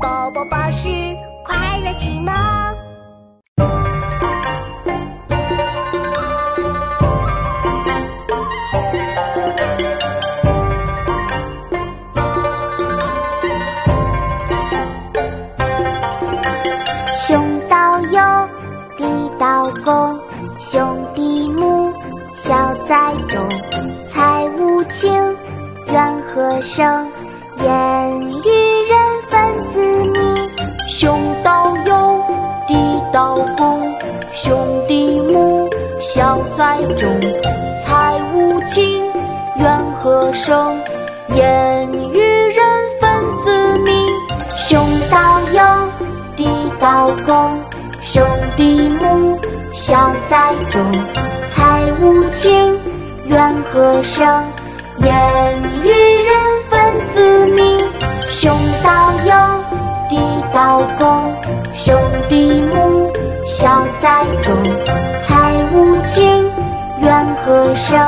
宝宝巴士快乐启蒙。兄道友，弟道恭，兄弟睦，孝在中，财无情，怨和生，言语兄道友，弟道恭，兄弟睦，孝在中，财无情，怨和生，言语人分子密。兄道友，弟道恭，兄弟睦，孝在中，财无情，怨和生，言语人分子密。兄在中，财无情，怨何生，